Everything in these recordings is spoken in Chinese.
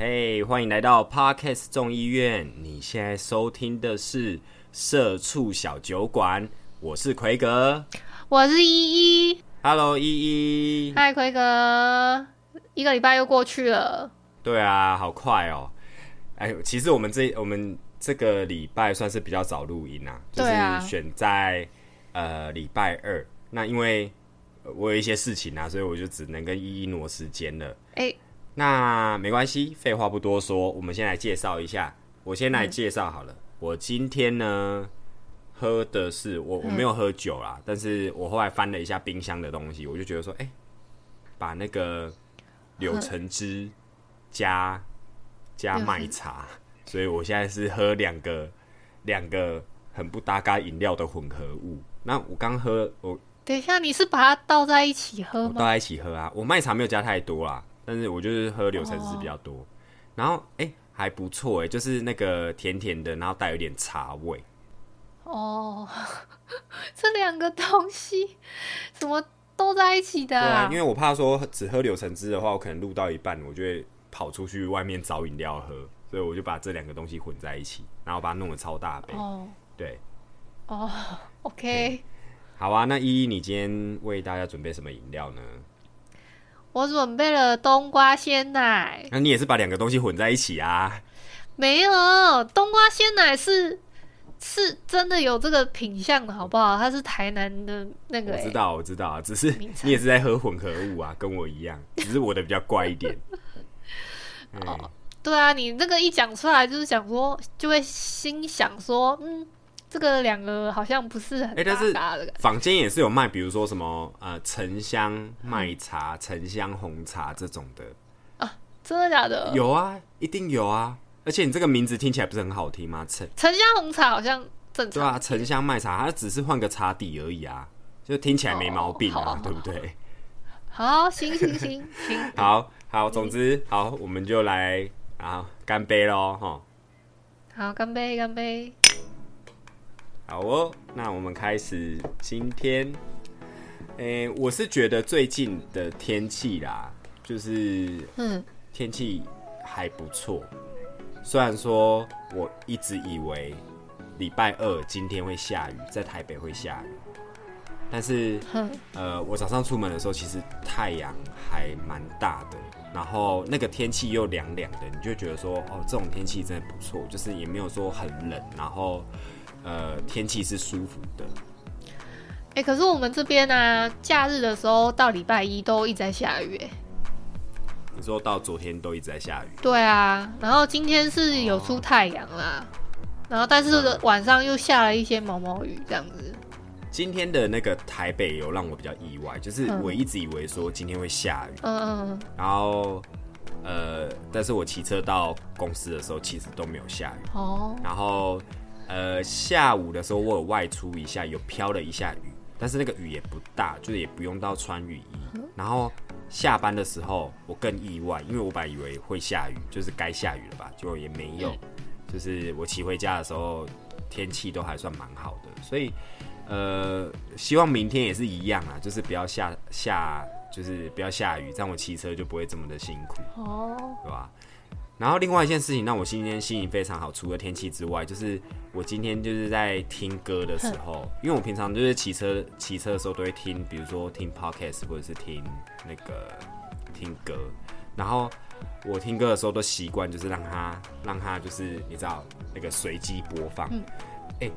嘿，欢迎来到 Parkes 众议院。你现在收听的是《社畜小酒馆》，我是奎格。我是依依，Hello，依依。嗨，奎哥，一个礼拜又过去了，对啊，好快哦。哎，其实我们这我们这个礼拜算是比较早录音啊，就是选在呃礼拜二。那因为呃我有一些事情啊，所以我就只能跟依依挪时间了。哎、那没关系，废话不多说，我们先来介绍一下。我先来介绍好了。我今天呢喝的是我我没有喝酒啦，但是我后来翻了一下冰箱的东西，我就觉得说，哎、把那个柳橙汁加加麦茶，所以我现在是喝两个两个很不搭嘎饮料的混合物。那我刚喝我等一下，你是把它倒在一起喝吗？我倒在一起喝啊。我麦茶没有加太多啦，但是我就是喝柳橙汁比较多。然后哎、还不错哎、就是那个甜甜的，然后带有点茶味。哦，这两个东西怎么都在一起的、对啊，因为我怕说只喝柳橙汁的话，我可能录到一半，我就会跑出去外面找饮料喝，所以我就把这两个东西混在一起，然后把它弄得超大杯。哦对，哦，OK，好啊，那依依，你今天为大家准备什么饮料呢？我准备了冬瓜鲜奶，那你也是把两个东西混在一起啊？没有冬瓜鲜奶是是真的有这个品相的好不好？它是台南的那个、欸，我知道，我知道，只是你也是在喝混合物啊，跟我一样，只是我的比较怪一点。哦对啊，你那个一讲出来，就是想说，就会心想说，嗯，这个两个好像不是很哎但是搭嘎的感觉。坊间也是有卖，比如说什么呃沉香麦茶、沉香红茶这种的，真的假的？有啊，一定有啊。而且你这个名字听起来不是很好听吗？沉沉香红茶好像正常。对啊，沉香麦茶它只是换个茶底而已啊，就听起来没毛病啊，哦好啊对不对？好，行行行行，好好，总之好，我们就来啊干杯喽哈。好，干杯，干杯。好哦，那我们开始今天。诶、我是觉得最近的天气啦，就是嗯，天气还不错。虽然说我一直以为礼拜二今天会下雨，在台北会下雨，但是哼，呃，我早上出门的时候，其实太阳还蛮大的，然后那个天气又凉凉的，你就觉得说，哦，这种天气真的不错，就是也没有说很冷，然后呃，天气是舒服的。哎、可是我们这边呢、假日的时候到礼拜一都一直在下雨、哎，你说到昨天都一直在下雨，对啊，然后今天是有出太阳啦，然后但是晚上又下了一些毛毛雨，这样子。今天的那个台北有让我比较意外，就是嗯我一直以为说今天会下雨，嗯嗯然后呃，但是我骑车到公司的时候，其实都没有下雨。嗯，哦，然后呃，下午的时候我有外出一下，有飘了一下雨，但是那个雨也不大，就是也不用到穿雨衣。然后下班的时候我更意外，因为我本来以为会下雨，就是该下雨了吧，结果也没有。就是我骑回家的时候，天气都还算蛮好的，所以呃，希望明天也是一样啊，就是不要下下，就是不要下雨，这样我骑车就不会这么的辛苦。哦，对吧？然后另外一件事情让我今天心情非常好，除了天气之外，就是我今天就是在听歌的时候，因为我平常就是骑车骑车的时候都会听，比如说听 podcast 或者是听那个听歌，然后我听歌的时候都习惯就是让它让它就是你知道那个随机播放，哎、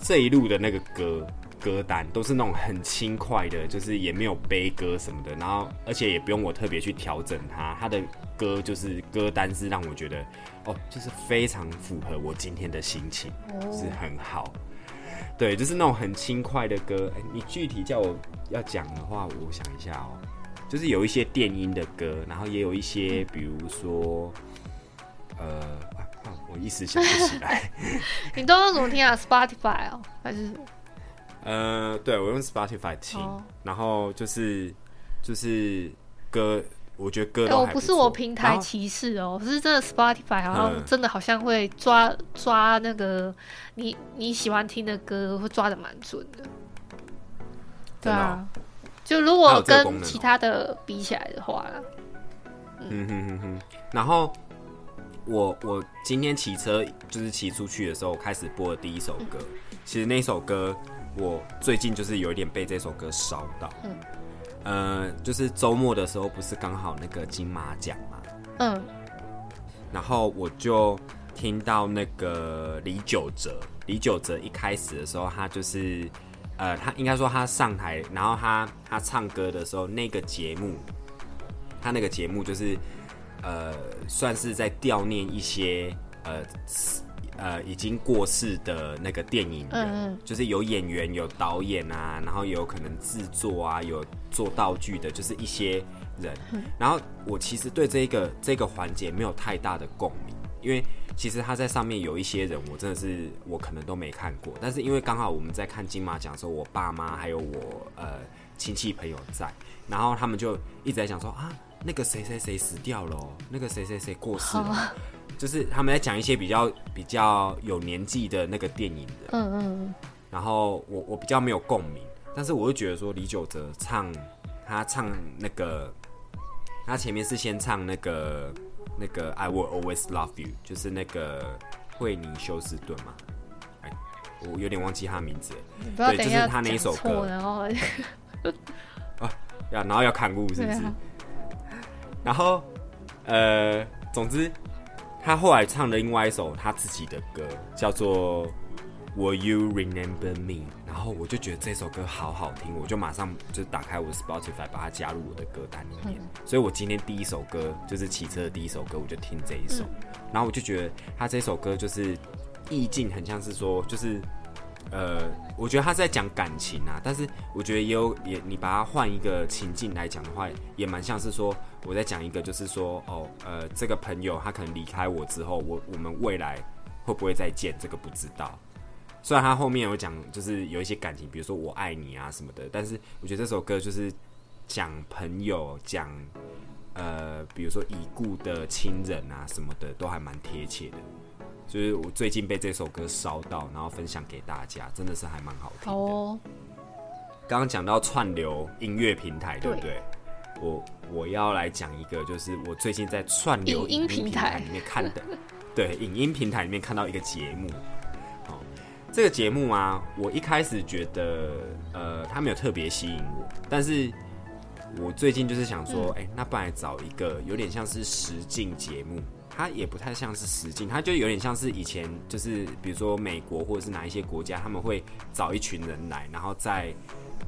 这一路的那个歌歌单都是那种很轻快的，就是也没有悲歌什么的，然后而且也不用我特别去调整它，它的歌就是歌单是让我觉得哦，就是非常符合我今天的心情，就是很好。对，就是那种很轻快的歌。哎、你具体叫我要讲的话，我想一下哦，就是有一些电音的歌，然后也有一些，比如说，呃，啊啊我我一时想不起来。你都用怎么听啊？Spotify 哦，还是什么？呃，对我用 Spotify 听，哦。然后就是就是歌，我觉得歌都不是我平台然后歧视哦，是真的 Spotify 好像嗯。真的好像会抓抓那个你你喜欢听的歌，会抓的蛮准的。对啊，就如果这个功能哦跟其他的比起来的话啦，嗯。哼哼哼，然后我我今天骑车就是骑出去的时候开始播的第一首歌，其实那首歌我最近就是有一点被这首歌烧到。嗯。呃，就是周末的时候不是刚好那个金马奖嘛，嗯。然后我就听到那个李玖哲，李玖哲一开始的时候，他就是呃，他应该说他上台，然后他他唱歌的时候，那个节目，他那个节目就是呃，算是在悼念一些呃死呃已经过世的那个电影人，就是有演员、有导演啊，然后有可能制作啊，有做道具的，就是一些人。然后我其实对这个这个环节没有太大的共鸣，因为其实他在上面有一些人，我真的是我可能都没看过，但是因为刚好我们在看金马奖的时候，我爸妈还有我呃亲戚朋友在，然后他们就一直在讲说啊，那个谁谁谁死掉了哦，那个谁谁谁过世了。哦，就是他们在讲一些比较比较有年纪的那个电影的。嗯嗯然后我我比较没有共鸣，但是我就觉得说李玖哲唱他唱那个，他前面是先唱那个那个 I will always love you，就是那个惠妮休斯顿嘛，哎，我有点忘记他名字对就是他那一首，歌 然后要然后要砍路是不是？啊然后呃，总之他后来唱了另外一首他自己的歌，叫做 Will You Remember Me？然后我就觉得这首歌好好听，我就马上就打开我的 Spotify，把它加入我的歌单里面。所以我今天第一首歌就是骑车的第一首歌，我就听这一首。然后我就觉得他这首歌就是意境很像是说，就是呃，我觉得他是在讲感情啊，但是我觉得也有也你把它换一个情境来讲的话，也蛮像是说我在讲一个就是说哦呃，这个朋友他可能离开我之后，我我们未来会不会再见，这个不知道。虽然他后面有讲就是有一些感情，比如说我爱你啊什么的，但是我觉得这首歌就是讲朋友讲。呃，比如说已故的亲人啊什么的，都还蛮贴切的。就是我最近被这首歌烧到，然后分享给大家，真的是还蛮好听哦，刚刚讲到串流音乐平台，对不对对？我我要来讲一个，就是我最近在串流影音平平台台里面看的，对，影音平台里面看到一个节目。哦，这个节目啊，我一开始觉得，呃，它没有特别吸引我，但是我最近就是想说，哎、那不然来找一个有点像是实境节目，它也不太像是实境，它就有点像是以前就是比如说美国或者是哪一些国家，他们会找一群人来，然后在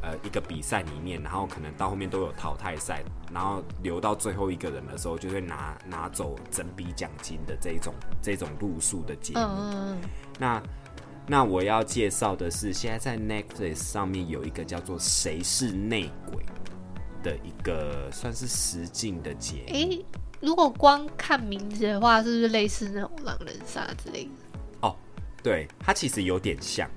呃一个比赛里面，然后可能到后面都有淘汰赛，然后留到最后一个人的时候，就会拿拿走整笔奖金的这一种这种路数的节目。那那我要介绍的是，现在在 Netflix 上面有一个叫做《谁是内鬼》的一个算是实境的节目。诶、如果光看名字的话，是不是类似那种狼人杀之类的？哦对，它其实有点像，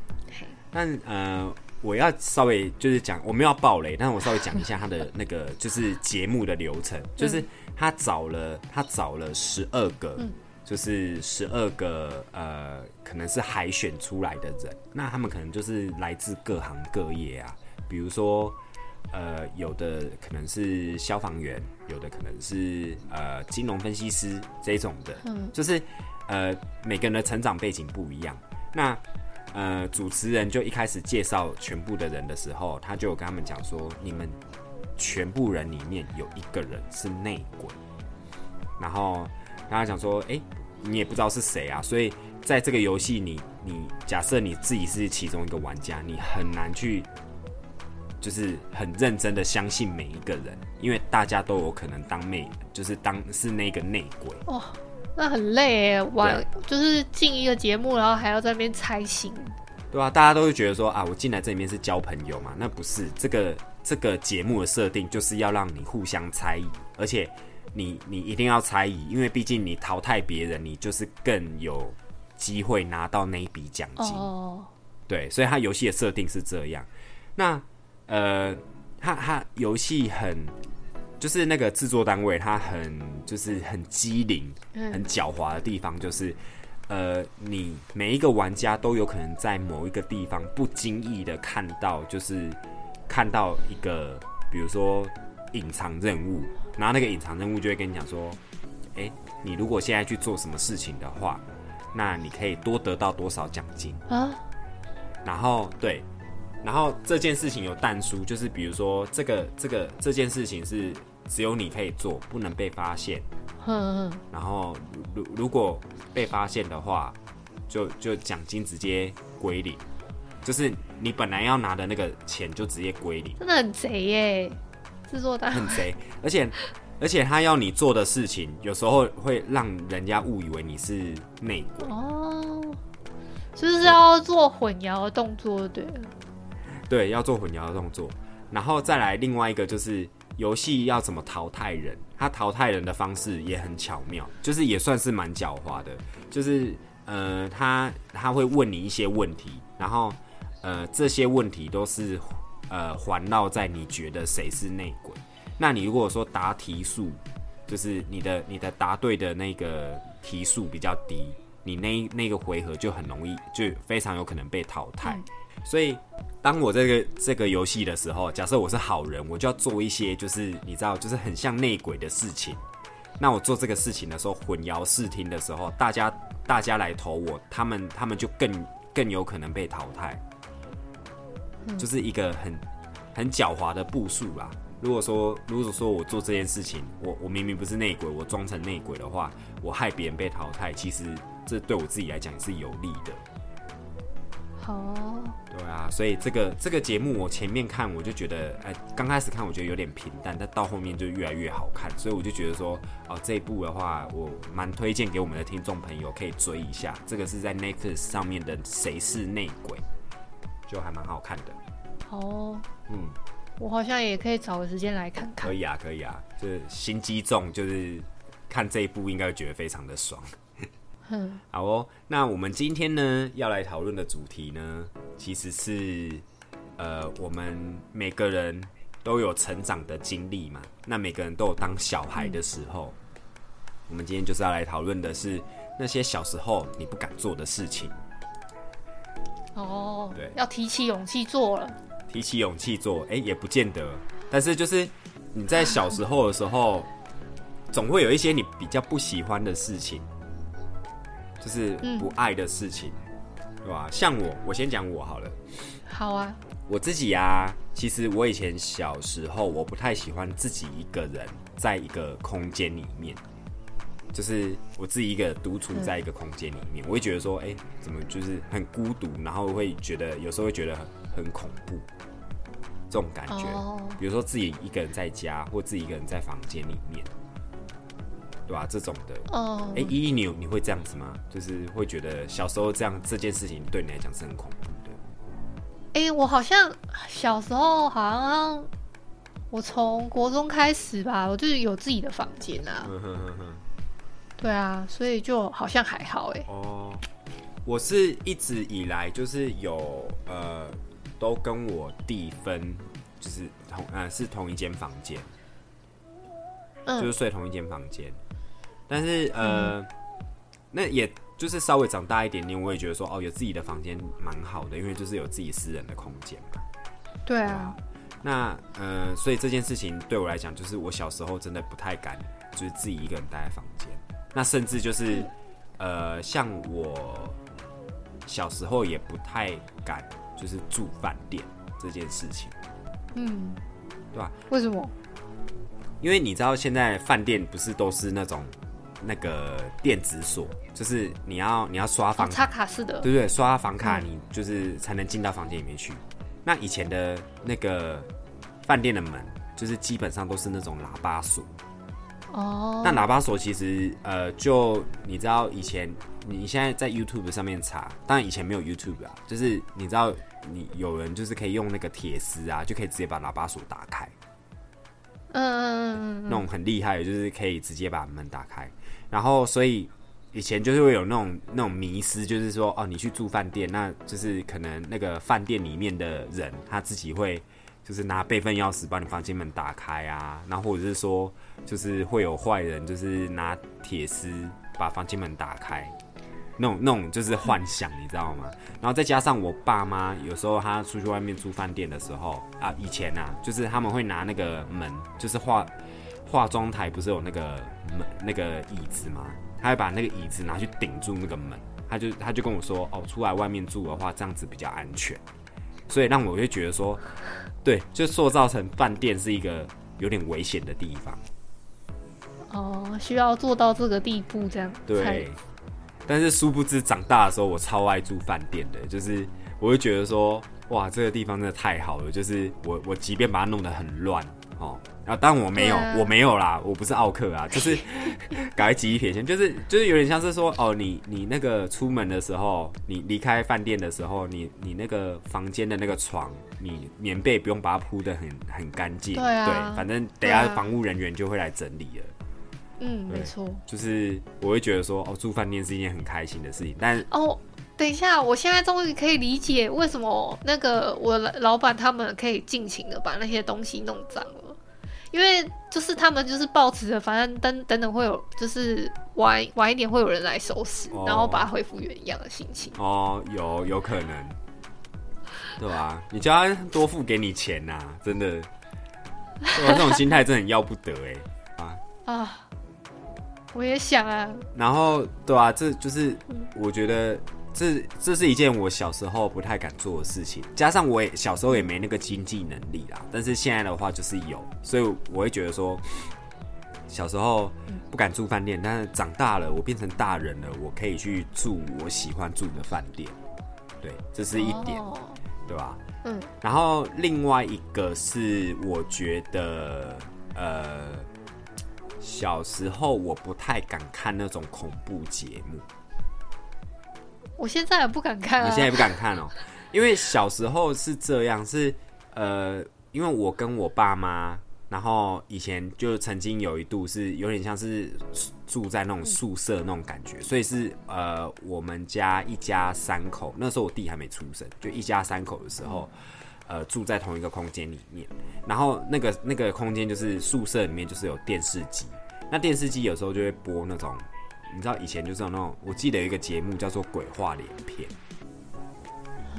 但呃，我要稍微就是讲，我们要爆雷，但是我稍微讲一下他的那个就是节目的流程，就是他找了他找了十二个，就是十二个呃，可能是海选出来的人，那他们可能就是来自各行各业啊，比如说。呃，有的可能是消防员，有的可能是呃金融分析师这种的，嗯。就是呃每个人的成长背景不一样。那呃主持人就一开始介绍全部的人的时候，他就有跟他们讲说，你们全部人里面有一个人是内鬼，然后跟他讲说，哎、你也不知道是谁啊，所以在这个游戏你你假设你自己是其中一个玩家，你很难去。就是很认真的相信每一个人，因为大家都有可能当内，就是当是那个内鬼。哦，那很累耶，玩就是进一个节目，然后还要在那边猜心。对啊，大家都会觉得说啊，我进来这里面是交朋友嘛，那不是这个这个节目的设定就是要让你互相猜疑，而且你你一定要猜疑，因为毕竟你淘汰别人，你就是更有机会拿到那一笔奖金。哦，对，所以它游戏的设定是这样。那呃，它它游戏很就是那个制作单位，它很就是很机灵、嗯。很狡猾的地方，就是呃，你每一个玩家都有可能在某一个地方不经意的看到，就是看到一个比如说隐藏任务，然后那个隐藏任务就会跟你讲说，诶，你如果现在去做什么事情的话，那你可以多得到多少奖金。啊，然后对，然后这件事情有淡书，就是比如说这个这个这件事情是只有你可以做，不能被发现。哼哼，然后如如如果被发现的话，就就奖金直接归零，就是你本来要拿的那个钱就直接归零，真的很贼耶，制作单。很贼。而且而且他要你做的事情，有时候会让人家误以为你是内鬼。哦，就是要做混淆的动作，对，对，要做混淆的动作，然后再来另外一个就是游戏要怎么淘汰人，他淘汰人的方式也很巧妙，就是也算是蛮狡猾的，就是呃，他他会问你一些问题，然后呃这些问题都是呃环绕在你觉得谁是内鬼，那你如果说答题数，就是你的你的答对的那个题数比较低，你那那个回合就很容易，就非常有可能被淘汰。所以，当我这个这个游戏的时候，假设我是好人，我就要做一些就是你知道，就是很像内鬼的事情。那我做这个事情的时候，混淆视听的时候，大家大家来投我，他们他们就更更有可能被淘汰。就是一个很很狡猾的步数啦。如果说如果说我做这件事情，我我明明不是内鬼，我装成内鬼的话，我害别人被淘汰，其实这对我自己来讲是有利的。好，啊，所以这个这个节目我前面看我就觉得，哎、刚开始看我觉得有点平淡，但到后面就越来越好看，所以我就觉得说，哦，这一部的话，我蛮推荐给我们的听众朋友可以追一下。这个是在 Netflix 上面的《谁是内鬼》，就还蛮好看的。好哦，嗯，我好像也可以找个时间来看看。可以啊，可以啊，就是心机重，就是看这一部应该会觉得非常的爽。哼，好哦，那我们今天呢要来讨论的主题呢，其实是呃，我们每个人都有成长的经历嘛，那每个人都有当小孩的时候。我们今天就是要来讨论的是那些小时候你不敢做的事情，哦，对要提起勇气做了。提起勇气做，哎、也不见得，但是就是你在小时候的时候，总会有一些你比较不喜欢的事情，就是不爱的事情，对吧？像我，我先讲我好了。好啊，我自己呀、其实我以前小时候我不太喜欢自己一个人在一个空间里面，就是我自己一个独处在一个空间里面，我会觉得说，哎、怎么就是很孤独，然后会觉得有时候会觉得很很恐怖，这种感觉。哦，比如说自己一个人在家，或自己一个人在房间里面，对吧、这种的，哦哎、，依依你有你会这样子吗？就是会觉得小时候这样这件事情对你来讲是很恐怖的。哎、我好像小时候好像我从国中开始吧，我就是有自己的房间啊。嗯哼哼哼。对啊，所以就好像还好哎。哦，我是一直以来就是有呃，都跟我弟分，就是同呃是同一间房间，就是嗯，睡同一间房间。但是呃，那也就是稍微长大一点点，我也觉得说哦，有自己的房间蛮好的，因为就是有自己私人的空间嘛。对啊，那呃，所以这件事情对我来讲，就是我小时候真的不太敢，就是自己一个人待在房间。那甚至就是呃，像我小时候也不太敢，就是住饭店这件事情，嗯，对吧？为什么？因为你知道现在饭店不是都是那种那个电子锁，就是你要你要刷哦房插卡式的，对不对？刷房卡嗯你就是才能进到房间里面去。那以前的那个饭店的门，就是基本上都是那种喇叭锁。哦，那喇叭锁其实呃，就你知道以前你现在在 YouTube 上面查，当然以前没有 YouTube 啊，就是你知道你有人就是可以用那个铁丝啊，就可以直接把喇叭锁打开。嗯嗯嗯嗯那种很厉害的，就是可以直接把门打开。然后所以以前就是会有那种那种迷失，就是说哦，你去住饭店，那就是可能那个饭店里面的人他自己会就是拿备份钥匙把你房间门打开啊，然后或者是说就是会有坏人就是拿铁丝把房间门打开。那种那种就是幻想，你知道吗？然后再加上我爸妈有时候他出去外面住饭店的时候啊，以前啊，就是他们会拿那个门，就是化化妆台不是有那个门那个椅子吗？他会把那个椅子拿去顶住那个门，他就他就跟我说，哦，出来外面住的话，这样子比较安全，所以让我会觉得说，对，就塑造成饭店是一个有点危险的地方。哦，需要做到这个地步，这样对，但是殊不知长大的时候，我超爱住饭店的，就是我会觉得说，哇，这个地方真的太好了，就是我我即便把它弄得很乱哦，然后但我没有，啊我没有啦，我不是奥克啊，就是 赶快记忆撇线，就是就是有点像是说，哦，你你那个出门的时候，你离开饭店的时候，你你那个房间的那个床，你棉被不用把它铺的很很干净，对啊反正等下对啊防务人员就会来整理了。嗯，没错。就是我会觉得说，哦，住饭店是一件很开心的事情，但哦，等一下，我现在终于可以理解为什么那个我老老板他们可以尽情的把那些东西弄脏了，因为就是他们就是抱持着反正等等等会有就是晚晚一点会有人来收拾，哦。然后把它恢复原样的心情。哦，有有可能，对吧、你叫他多付给你钱呐、真的，对吧、这种心态真的很要不得哎、啊，我也想啊，然后，对啊，这就是我觉得这这是一件我小时候不太敢做的事情，加上我也小时候也没那个经济能力啦，但是现在的话就是有，所以我会觉得说，小时候不敢住饭店，但是长大了，我变成大人了，我可以去住我喜欢住的饭店，对，这是一点，哦对吧？嗯，然后另外一个是我觉得，呃，小时候我不太敢看那种恐怖节目，我现在也不敢看啊。我现在也不敢看哦，因为小时候是这样，是呃，因为我跟我爸妈，然后以前就曾经有一度是有点像是住在那种宿舍那种感觉，所以是呃，我们家一家三口，那时候我弟还没出生，就一家三口的时候。呃，住在同一个空间里面，然后那个那个空间就是宿舍里面就是有电视机，那电视机有时候就会播那种，你知道以前就是有那种，我记得有一个节目叫做《鬼话连篇》，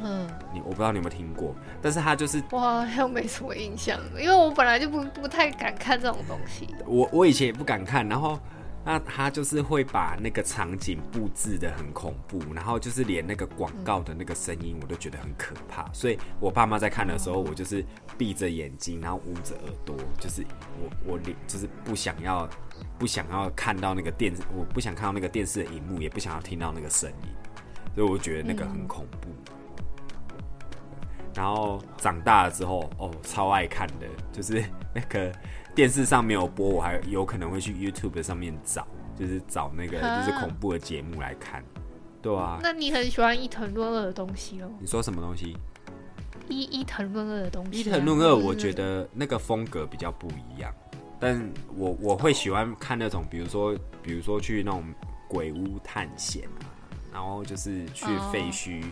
嗯，你我不知道你有没有听过，但是他就是我好像没什么印象，因为我本来就不不太敢看这种东西。我我以前也不敢看，然后那他就是会把那个场景布置的很恐怖，然后就是连那个广告的那个声音我都觉得很可怕，所以我爸妈在看的时候，我就是闭着眼睛，然后捂着耳朵，就是我我连就是不想要不想要看到那个电视，我不想看到那个电视的荧幕，也不想要听到那个声音，所以我觉得那个很恐怖。然后长大了之后，哦，超爱看的，就是那个电视上没有播，我还有可能会去 YouTube 上面找，就是找那个啊就是恐怖的节目来看。对啊，那你很喜欢伊藤润二的东西哦？你说什么东西？伊伊藤润二的东西、啊。伊藤润二，我觉得那个风格比较不一样，但我我会喜欢看那种，比如说比如说去那种鬼屋探险啊，然后就是去哦废墟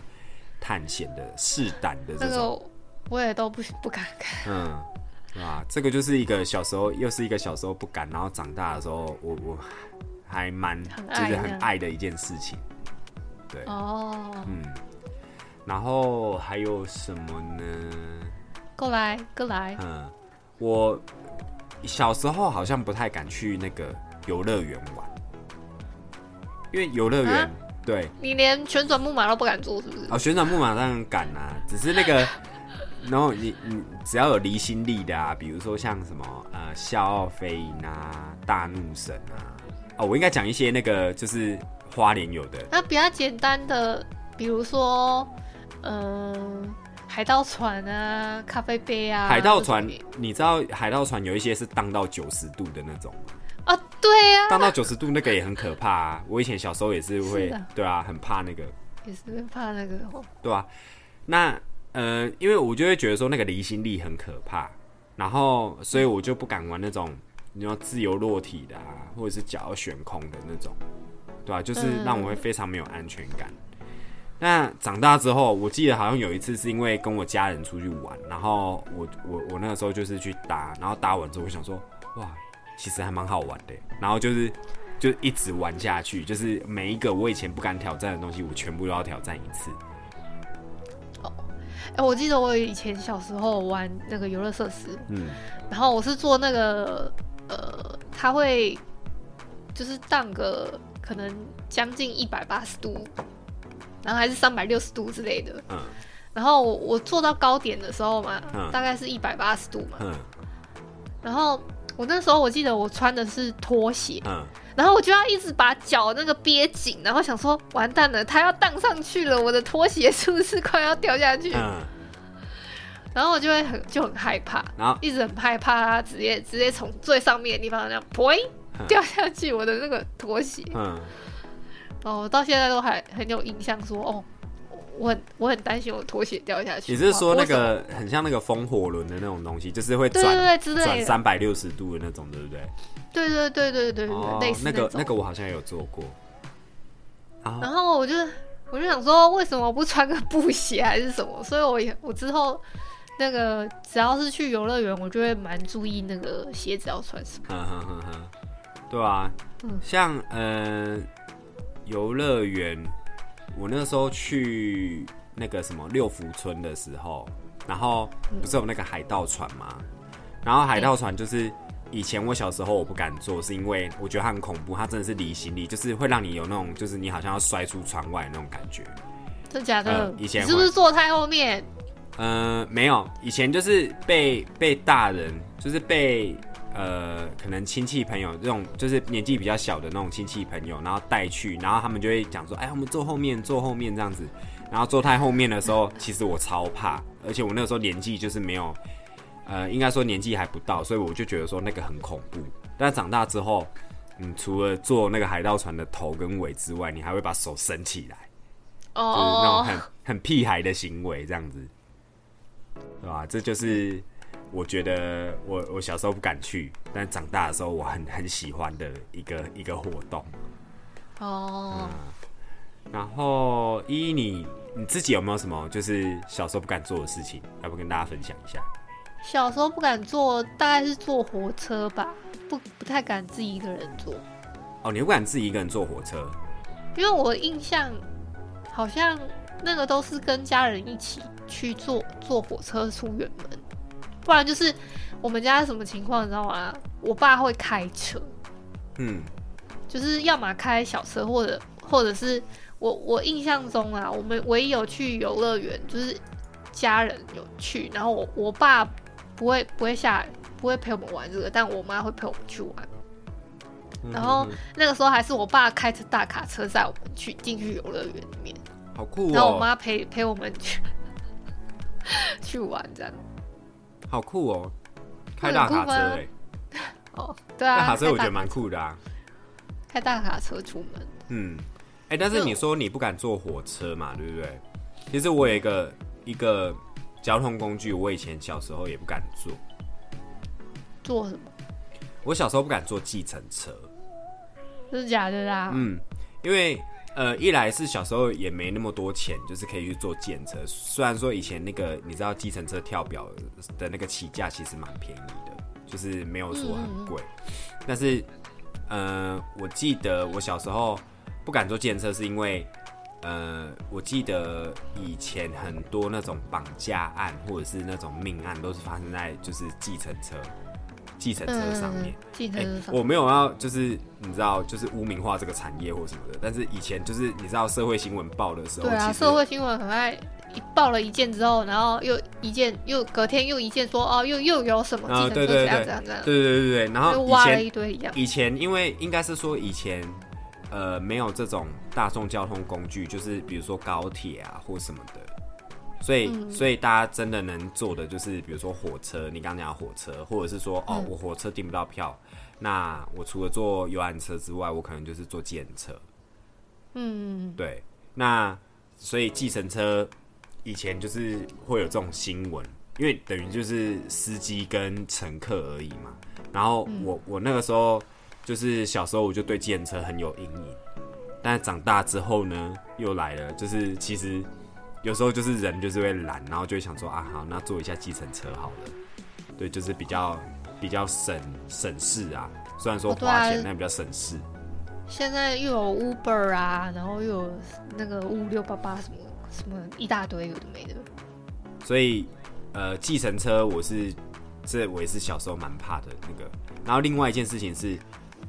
探险的试胆的那这种。个我也都不不敢看。嗯，对吧？这个就是一个小时候，又是一个小时候不敢，然后长大的时候，我我还蛮就是很爱的一件事情。对，哦，嗯，然后还有什么呢？过来过来，嗯，我小时候好像不太敢去那个游乐园玩，因为游乐园、啊？对。你连旋转木马都不敢坐，是不是？哦，旋转木马当然敢啊，只是那个，然后你你只要有离心力的啊，比如说像什么呃笑傲飞鹰啊、大怒神啊，哦，我应该讲一些那个就是花莲有的。那比较简单的，比如说，嗯、海盗船啊，咖啡杯啊，海盗船，你知道海盗船有一些是荡到九十度的那种吗，啊，对啊、荡到九十度那个也很可怕啊。我以前小时候也是会，对啊，很怕那个，也是会怕那个哦。对啊。那呃，因为我就会觉得说那个离心力很可怕，然后所以我就不敢玩那种你要自由落体的啊，或者是脚要悬空的那种，对啊、就是让我会非常没有安全感。那长大之后，我记得好像有一次是因为跟我家人出去玩，然后我我我那个时候就是去搭，然后搭完之后我想说，哇，其实还蛮好玩的，然后就是就一直玩下去，就是每一个我以前不敢挑战的东西，我全部都要挑战一次。哎、我记得我以前小时候玩那个游乐设施，嗯然后我是做那个呃，它会就是荡个可能将近一百八十度，然后还是三百六十度之类的。嗯然后我我坐到高点的时候嘛，嗯大概是一百八十度嘛。嗯然后我那时候我记得我穿的是拖鞋，嗯，然后我就要一直把脚那个憋紧，然后想说完蛋了，它要荡上去了，我的拖鞋是不是快要掉下去？嗯，然后我就会很就很害怕，然后一直很害怕它直接直接从最上面的地方那样砰嗯掉下去我的那个拖鞋。嗯，哦，我到现在都还很有印象说哦，我很我很担心我拖鞋掉下去。你是说那个很像那个风火轮的那种东西，就是会对对转对之类的，转三百六十度的那种，对不对？对对对对对对哦，类似那个那个我好像有做过。啊然后我就我就想说，为什么不穿个布鞋还是什么？所以我也我之后那个只要是去游乐园，我就会蛮注意那个鞋子要穿什么。哼哼哼哼，对啊，嗯像呃游乐园，我那时候去那个什么六福村的时候，然后不是有那个海盗船吗？然后海盗船就是以前我小时候我不敢坐，是因为我觉得它很恐怖，它真的是离心力，就是会让你有那种就是你好像要摔出窗外的那种感觉。真假的？呃以前是不是坐太后面？呃，没有，以前就是被被大人，就是被呃，可能亲戚朋友这种，就是年纪比较小的那种亲戚朋友，然后带去，然后他们就会讲说，哎，我们坐后面，坐后面这样子。然后坐太后面的时候，其实我超怕，而且我那个时候年纪就是没有，呃，应该说年纪还不到，所以我就觉得说那个很恐怖。但长大之后，嗯，除了坐那个海盗船的头跟尾之外，你还会把手伸起来。哦就是那种哦很很屁孩的行为，这样子，对吧？这就是我觉得我我小时候不敢去，但长大的时候我很很喜欢的一个一个活动。哦，然后依依你你自己有没有什么就是小时候不敢做的事情，要不跟大家分享一下？小时候不敢坐，大概是坐火车吧，不不太敢自己一个人坐，哦，你不敢自己一个人坐火车？因为我印象好像那个都是跟家人一起去坐坐火车出远门，不然就是我们家是什么情况，你知道吗？我爸会开车，嗯就是要么开小车，或者或者是我我印象中啊，我们唯一有去游乐园，就是家人有去，然后我我爸不会不会下不会陪我们玩这个，但我妈会陪我们去玩。然后嗯那个时候还是我爸开着大卡车载我们去进去游乐园里面，好酷然后我哦，妈陪陪我们去去玩这样。好酷哦，开大卡车哎、哦，对啊，大卡车我觉得蛮酷的啊。开大卡车出门。嗯，哎、但是你说你不敢坐火车嘛，对不对？其实我有一个一个交通工具，我以前小时候也不敢坐。坐什么？我小时候不敢坐计程车，这是假的啦。嗯，因为呃，一来是小时候也没那么多钱，就是可以去坐计程车。虽然说以前那个你知道计程车跳表的那个起价其实蛮便宜的，就是没有说很贵，但是呃，我记得我小时候不敢坐计程车，是因为呃，我记得以前很多那种绑架案或者是那种命案，都是发生在就是计程车、计程车上面。嗯，计哎、程车上。我没有要就是你知道，就是污名化这个产业或什么的。但是以前就是你知道社会新闻报的时候，对啊，社会新闻很爱一报了一件之后，然后又一件，又隔天又一件说哦，又又有什么啊计程车怎样对对对怎样怎样，对对对对，然后挖了前一堆一样。以前因为应该是说以前呃没有这种大众交通工具，就是比如说高铁啊或什么的。所以，嗯。所以大家真的能做的就是，比如说火车，你刚刚讲的火车，或者是说，哦，嗯。我火车订不到票，那我除了坐游览车之外，我可能就是坐计程车。嗯，对，那所以计程车以前就是会有这种新闻，因为等于就是司机跟乘客而已嘛。然后我我那个时候就是小时候我就对计程车很有阴影，但长大之后呢，又来了，就是其实有时候就是人就是会懒，然后就会想说啊好，那坐一下计程车好了。对，就是比较比较省省事啊。虽然说花钱，但比较省事。现在又有 Uber 啊，然后又有那个五六八八什么什么一大堆有的没的。所以呃，计程车我是这我也是小时候蛮怕的那个。然后另外一件事情是，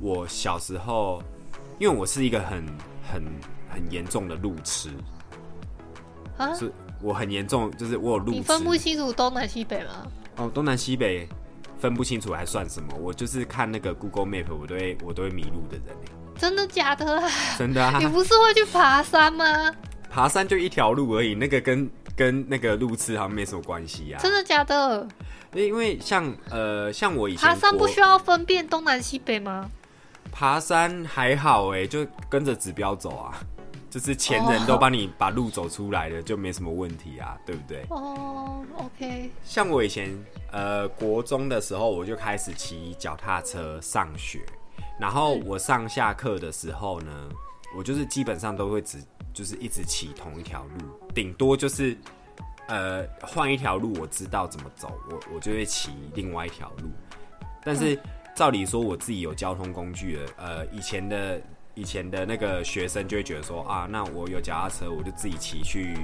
我小时候因为我是一个很很很严重的路痴啊，是我很严重，就是我有路，你分不清楚东南西北吗？哦，东南西北分不清楚还算什么？我就是看那个 Google Map，我都会我都会迷路的人。真的假的？真的啊！你不是会去爬山吗？爬山就一条路而已，那个跟跟那个路痴好像没什么关系呀。真的假的？因为像呃像我以前爬山不需要分辨东南西北吗？爬山还好哎，就跟着指标走啊。就是前人都帮你把路走出来了，就没什么问题啊，对不对？哦，OK。像我以前呃国中的时候，我就开始骑脚踏车上学，然后我上下课的时候呢，我就是基本上都会只就是一直骑同一条路，顶多就是呃换一条路，我知道怎么走，我我就会骑另外一条路。但是照理说，我自己有交通工具了，呃，以前的。以前的那个学生就会觉得说啊，那我有脚踏车，我就自己骑去，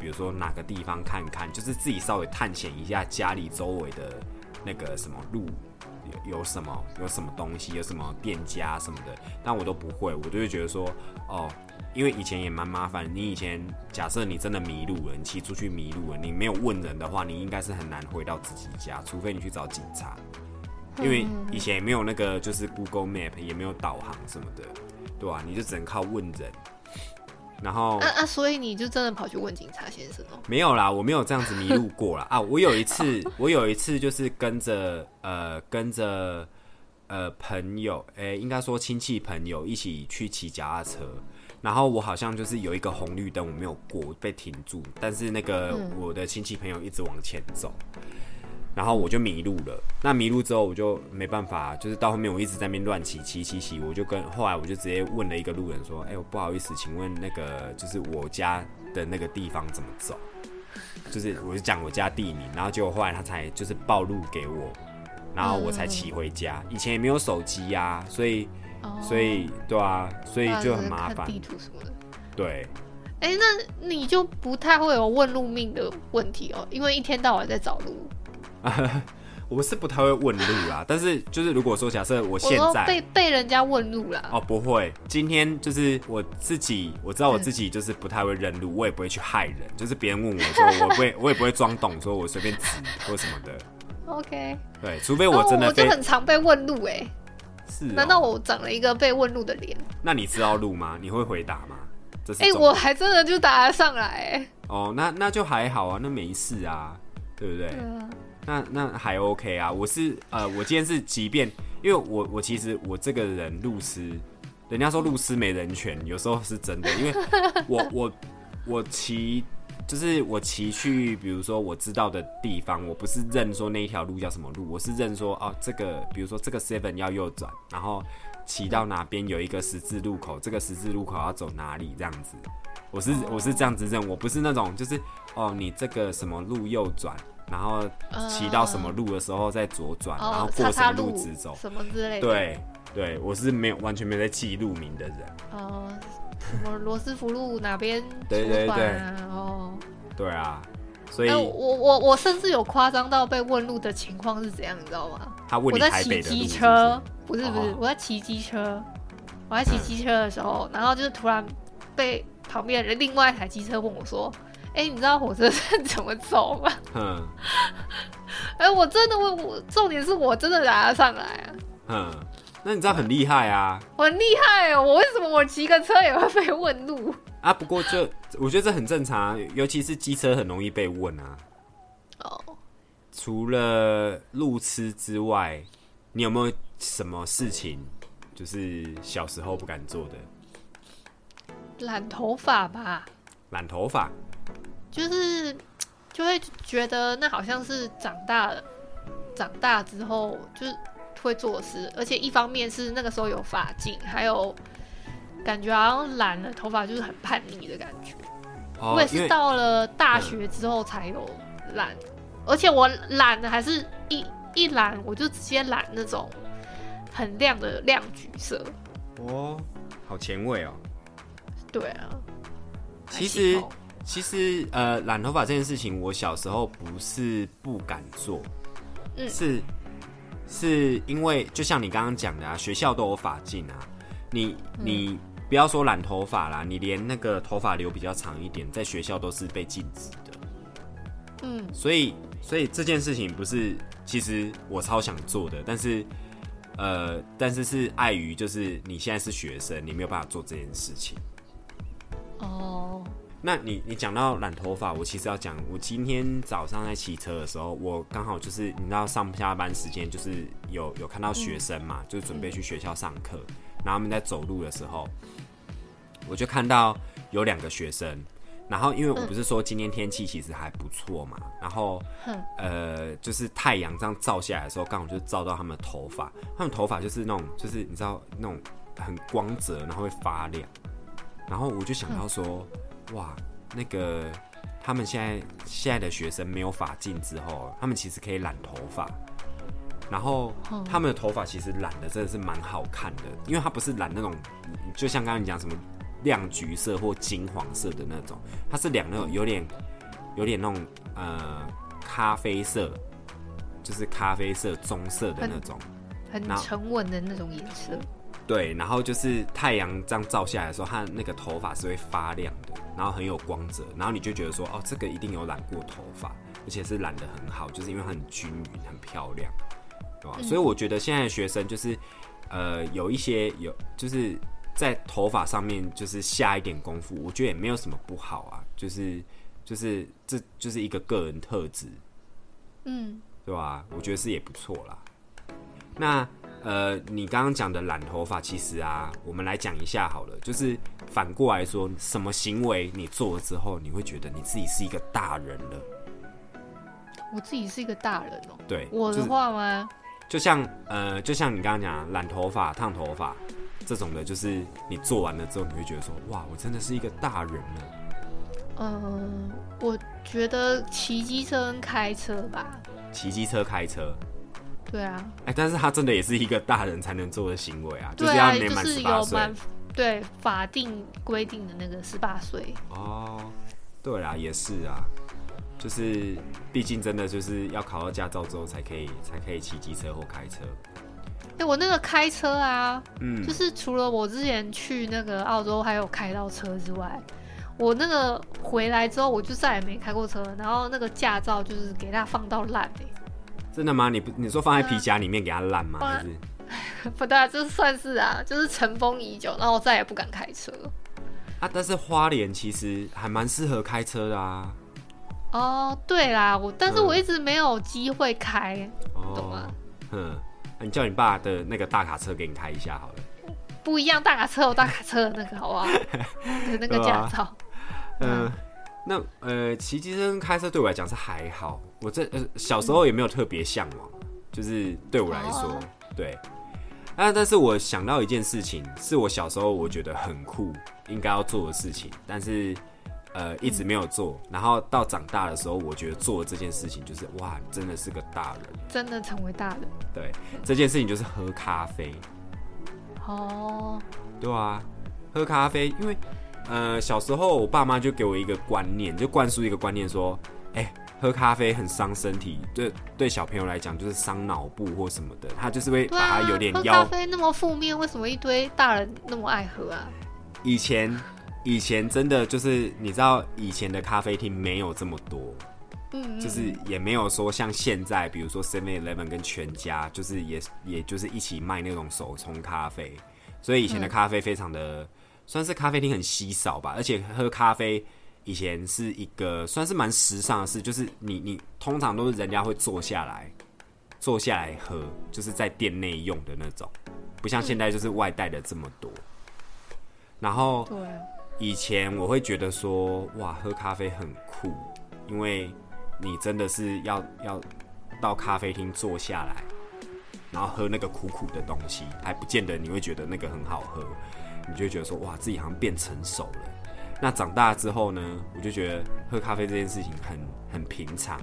比如说哪个地方看看，就是自己稍微探险一下家里周围的那个什么路有有什么有什么东西，有什么店家什么的，但我都不会，我就会觉得说哦，因为以前也蛮麻烦。你以前假设你真的迷路了，你骑出去迷路了，你没有问人的话，你应该是很难回到自己家，除非你去找警察，因为以前也没有那个就是 Google Map，也没有导航什么的。对啊，你就只能靠问人，然后啊啊，所以你就真的跑去问警察先生哦？没有啦，我没有这样子迷路过啦。啊！我有一次，我有一次就是跟着呃跟着呃朋友，哎，应该说亲戚朋友一起去骑脚踏车，然后我好像就是有一个红绿灯我没有过，被停住，但是那个我的亲戚朋友一直往前走。然后我就迷路了。那迷路之后，我就没办法，就是到后面我一直在那边乱骑骑骑骑，我就跟后来我就直接问了一个路人说：“哎，我不好意思，请问那个就是我家的那个地方怎么走？”就是我就讲我家地名，然后结果后来他才就是暴露给我，然后我才骑回家。以前也没有手机呀，所以所以对啊，所以就很麻烦。地图什么的。对。哎，那你就不太会有问路命的问题哦，因为一天到晚在找路。我是不太会问路啦，但是就是如果说假设我现在被被人家问路啦，哦不会，今天就是我自己，我知道我自己就是不太会认路，我也不会去害人，就是别人问我说，我不会，我也不会装懂，说我随便指或什么的。OK，对，除非我真的，我就很常被问路哎，是，难道我长了一个被问路的脸？那你知道路吗？你会回答吗？这是哎，我还真的就答得上来哦，那那就还好啊，那没事啊，对不对？那那还 OK 啊，我是呃，我今天是即便，因为我我其实我这个人路痴，人家说路痴没人权，有时候是真的，因为 我我我骑就是我骑去，比如说我知道的地方，我不是认说那一条路叫什么路，我是认说哦这个，比如说这个 seven 要右转，然后骑到哪边有一个十字路口，这个十字路口要走哪里这样子，我是我是这样子认，我不是那种就是哦你这个什么路右转。然后骑到什么路的时候再左转，然后过什么路直走，什么之类的。对对，我是没有完全没有在记路名的人。哦，什么罗斯福路哪边对对对，哦，对啊，所以我我我甚至有夸张到被问路的情况是怎样，你知道吗？他问我在骑机车，不是不是，我在骑机车，我在骑机车的时候，然后就是突然被旁边的另外一台机车问我说。哎，你知道火车站 怎么走吗？嗯。哎，我真的，我我重点是我真的拿得上来啊。嗯，那你知道很厉害啊。我很厉害哦，我为什么我骑个车也会被问路？啊，不过就我觉得这很正常，尤其是机车很容易被问啊。哦。除了路痴之外，你有没有什么事情就是小时候不敢做的？染头发吧。染头发。就是就会觉得那好像是长大了，长大之后就是会做事，而且一方面是那个时候有发镜，还有感觉好像染了头发就是很叛逆的感觉。我也是到了大学之后才有染，而且我染的还是一一染我就直接染那种很亮的亮橘色。哦，好前卫哦。对啊，其实其实呃，染头发这件事情，我小时候不是不敢做，嗯。是是因为就像你刚刚讲的啊，学校都有法禁啊，你嗯。你不要说染头发啦，你连那个头发留比较长一点，在学校都是被禁止的。嗯。所以，所以这件事情不是，其实我超想做的，但是，呃，但是是碍于就是你现在是学生，你没有办法做这件事情。哦，那你你讲到染头发，我其实要讲，我今天早上在骑车的时候，我刚好就是你知道上下班时间，就是有有看到学生嘛，就是准备去学校上课，然后他们在走路的时候，我就看到有两个学生，然后因为我不是说今天天气其实还不错嘛，然后呃，就是太阳这样照下来的时候，刚好就照到他们的头发，他们头发就是那种就是你知道那种很光泽，然后会发亮，然后我就想到说，哇，那个他们现在现在的学生没有发镜之后，他们其实可以染头发。然后嗯他们的头发其实染的真的是蛮好看的，因为它不是染那种，就像刚刚你讲什么亮橘色或金黄色的那种，它是染那种有点有点那种呃咖啡色，就是咖啡色棕色的那种。很沉稳的那种颜色。对，然后就是太阳这样照下来的时候，它那个头发是会发亮的，然后很有光泽，然后你就觉得说，哦，这个一定有染过头发，而且是染的很好，就是因为很均匀、很漂亮，对吧？所以我觉得现在的学生就是，呃，有一些有就是在头发上面就是下一点功夫，我觉得也没有什么不好啊，就是就是这就是一个个人特质，嗯，对吧？我觉得是也不错啦。那呃，你刚刚讲的染头发，其实啊，我们来讲一下好了。就是反过来说，什么行为你做了之后，你会觉得你自己是一个大人了？我自己是一个大人哦、对，我的话吗？就像呃，就像你刚刚讲染头发、烫头发这种的，就是你做完了之后，你会觉得说，哇，我真的是一个大人了。嗯，我觉得骑机车跟开车吧。骑机车、开车，对啊，哎、但是他真的也是一个大人才能做的行为啊，啊，是要年就是满十八岁。对法定规定的那个十八岁。哦，对啦，也是啊，就是毕竟真的就是要考到驾照之后才可以才可以骑机车或开车。哎、我那个开车啊，嗯，就是除了我之前去那个澳洲还有开到车之外，我那个回来之后我就再也没开过车，然后那个驾照就是给它放到烂哎、真的吗？你不你说放在皮夹里面给它烂吗？还是 不对啊，这算是啊，就是尘封已久，然后我再也不敢开车。啊？但是花莲其实还蛮适合开车的啊。哦，对啦，我但是嗯我一直没有机会开，懂哦吗，嗯，你叫你爸的那个大卡车给你开一下好了。不一样大卡车有大卡车的那个好不好？有那个驾照。嗯，那呃，骑机车跟开车对我来讲是还好，我这呃小时候也没有特别向往，就是对我来说，哦对。啊，但是我想到一件事情，是我小时候我觉得很酷，应该要做的事情，但是呃一直没有做。然后到长大的时候，我觉得做这件事情就是哇，真的是个大人。真的成为大人对，这件事情就是喝咖啡。哦，对啊，喝咖啡，因为呃小时候我爸妈就给我一个观念，就灌输一个观念说，哎、喝咖啡很伤身体，对对小朋友来讲就是伤脑部或什么的，他就是会把它有点喝咖。啡那么负面，为什么一堆大人那么爱喝啊？以前以前真的就是你知道以前的咖啡厅没有这么多，嗯，就是也没有说像现在，比如说 Seven Eleven 跟全家，就是也也就是一起卖那种手冲咖啡，所以以前的咖啡非常的、算是咖啡厅很稀少吧，而且喝咖啡以前是一个算是蛮时尚的事，就是你你通常都是人家会坐下来坐下来喝，就是在店内用的那种，不像现在就是外带的这么多。然后对啊，以前我会觉得说，哇，喝咖啡很酷，因为你真的是要要到咖啡厅坐下来，然后喝那个苦苦的东西，还不见得你会觉得那个很好喝，你就觉得说哇，自己好像变成熟了。那长大之后呢，我就觉得喝咖啡这件事情很很平常，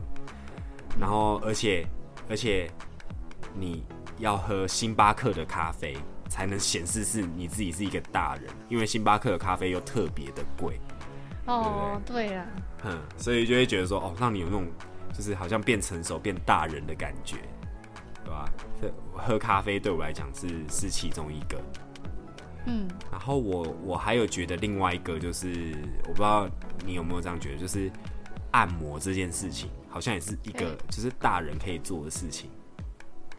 然后而且而且你要喝星巴克的咖啡，才能显示是你自己是一个大人，因为星巴克的咖啡又特别的贵。哦，对啊，嗯，所以就会觉得说，哦，让你有那种就是好像变成熟、变大人的感觉，对吧？这喝咖啡对我来讲是是其中一个。嗯，然后我我还有觉得另外一个就是，我不知道你有没有这样觉得，就是按摩这件事情，好像也是一个就是大人可以做的事情。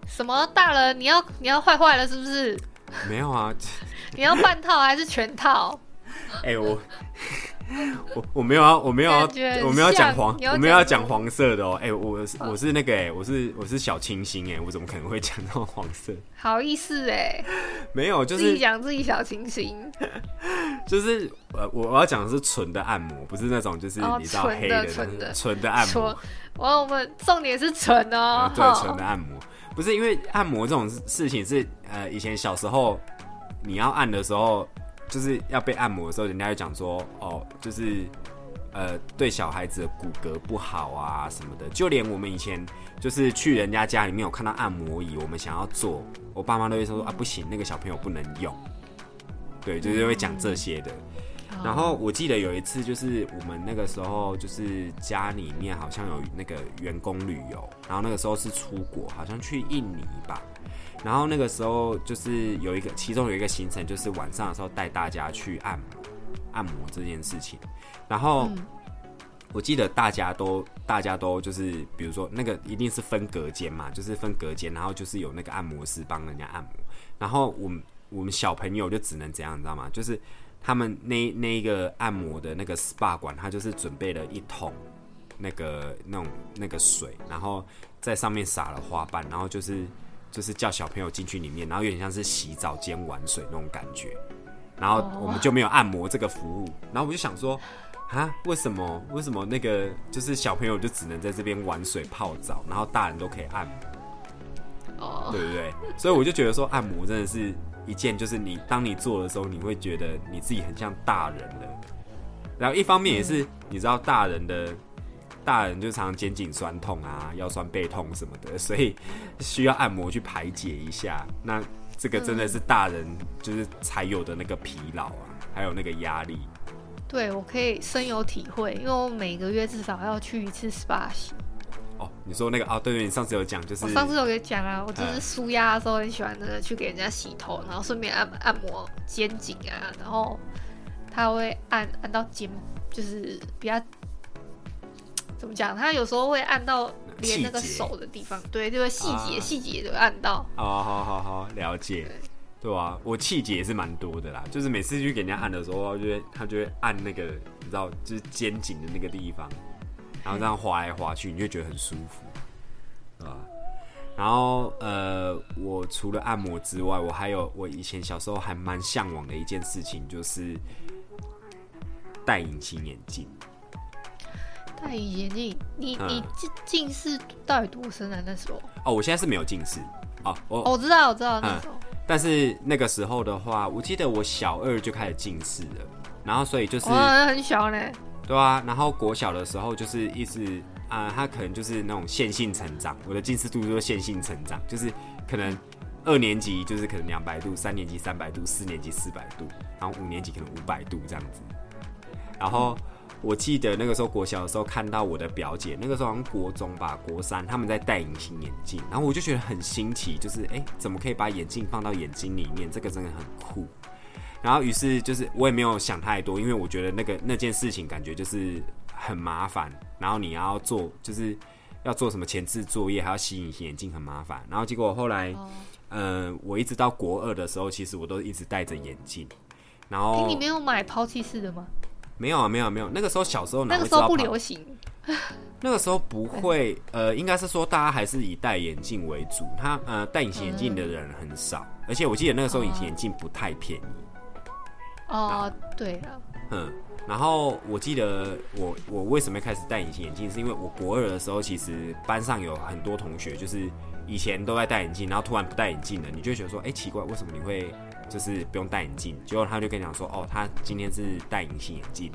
什么大人？你要你要坏坏了是不是？没有啊，你要半套还是全套？哎、我 我我没有要，我没有要感觉，很我没有要讲黄我没有要讲讲黄色的哦。哎、我是我是那个哎、我是我是小清新哎、我怎么可能会讲到黄色？好意思哎、没有，就是自己讲自己小清新。就是呃，我我要讲的是纯的按摩，不是那种就是哦你知道黑的纯的。纯的按摩。我，我们重点是纯哦呃，对，纯的按摩，不是因为按摩这种事情是呃，以前小时候你要按的时候，就是要被按摩的时候，人家就讲说哦，就是呃，对小孩子的骨骼不好啊什么的。就连我们以前就是去人家家里面有看到按摩椅，我们想要做，我爸妈都会说啊，不行，那个小朋友不能用。对，就是会讲这些的。然后我记得有一次，就是我们那个时候，就是家里面好像有那个员工旅游，然后那个时候是出国，好像去印尼吧。然后那个时候就是有一个，其中有一个行程，就是晚上的时候带大家去按摩，按摩这件事情。然后、我记得大家都大家都就是，比如说那个一定是分隔间嘛，就是分隔间，然后就是有那个按摩师帮人家按摩。然后我们我们小朋友就只能怎样，你知道吗？就是他们那那一个按摩的那个 SPA 馆，他就是准备了一桶那个那种那个水，然后在上面撒了花瓣，然后就是就是叫小朋友进去里面，然后有点像是洗澡间玩水那种感觉。然后我们就没有按摩这个服务，然后我就想说，啊，为什么为什么那个就是小朋友就只能在这边玩水泡澡，然后大人都可以按摩？哦，对不对？所以我就觉得说，按摩真的是一件，就是你当你做的时候，你会觉得你自己很像大人了。然后一方面也是，你知道大人的，大人就常常肩颈酸痛啊、腰酸背痛什么的，所以需要按摩去排解一下。那这个真的是大人就是才有的那个疲劳啊，还有那个压力。对我可以深有体会，因为我每个月至少要去一次 SPA 洗。哦，你说那个哦，对对，你上次有讲，就是我上次有给你讲啊，我就是嗯舒压的时候很喜欢那个去给人家洗头，然后顺便按按摩肩颈啊，然后他会按按到肩，就是比较怎么讲？他有时候会按到连那个手的地方，对，就是细节啊细节都按到。哦，好好好，了解。对啊，我气节也是蛮多的啦，就是每次去给人家按的时候，就会他就会按那个，你知道，就是肩颈的那个地方，然后这样滑来滑去，你就觉得很舒服，对吧？然后呃，我除了按摩之外，我还有我以前小时候还蛮向往的一件事情，就是戴隐形眼镜。戴隐形眼镜，你嗯你近近视到底多深啊？那时候？哦，我现在是没有近视哦，我哦，我知道，我知道嗯那时候。但是那个时候的话，我记得我小二就开始近视了，然后所以就是、很小嘞。对啊，然后国小的时候就是一直啊、他可能就是那种线性成长，我的近视度就是线性成长，就是可能二年级就是可能两百度，三年级三百度，四年级四百度，然后五年级可能五百度这样子。然后我记得那个时候国小的时候看到我的表姐，那个时候好像国中吧，国三，他们在戴隐形眼镜，然后我就觉得很新奇，就是哎、诶怎么可以把眼镜放到眼睛里面？这个真的很酷。然后于是就是我也没有想太多，因为我觉得那个那件事情感觉就是很麻烦，然后你要做就是要做什么前置作业，还要洗隐形眼镜很麻烦。然后结果后来，哦，呃，我一直到国二的时候，其实我都一直戴着眼镜。然哎、后你没有买抛弃式的吗？没有啊，没有啊没有，那个时候小时候哪那个时候不流行。那个时候不会，呃，应该是说大家还是以戴眼镜为主。他呃，戴隐形眼镜的人很少，而且我记得那个时候隐形眼镜不太便宜。哦，对了，嗯，然后我记得我我为什么开始戴隐形眼镜，是因为我国二的时候，其实班上有很多同学就是以前都在戴眼镜，然后突然不戴眼镜了，你就会觉得说，哎、奇怪，为什么你会就是不用戴眼镜？结果他就跟你讲说，哦，他今天是戴隐形眼镜。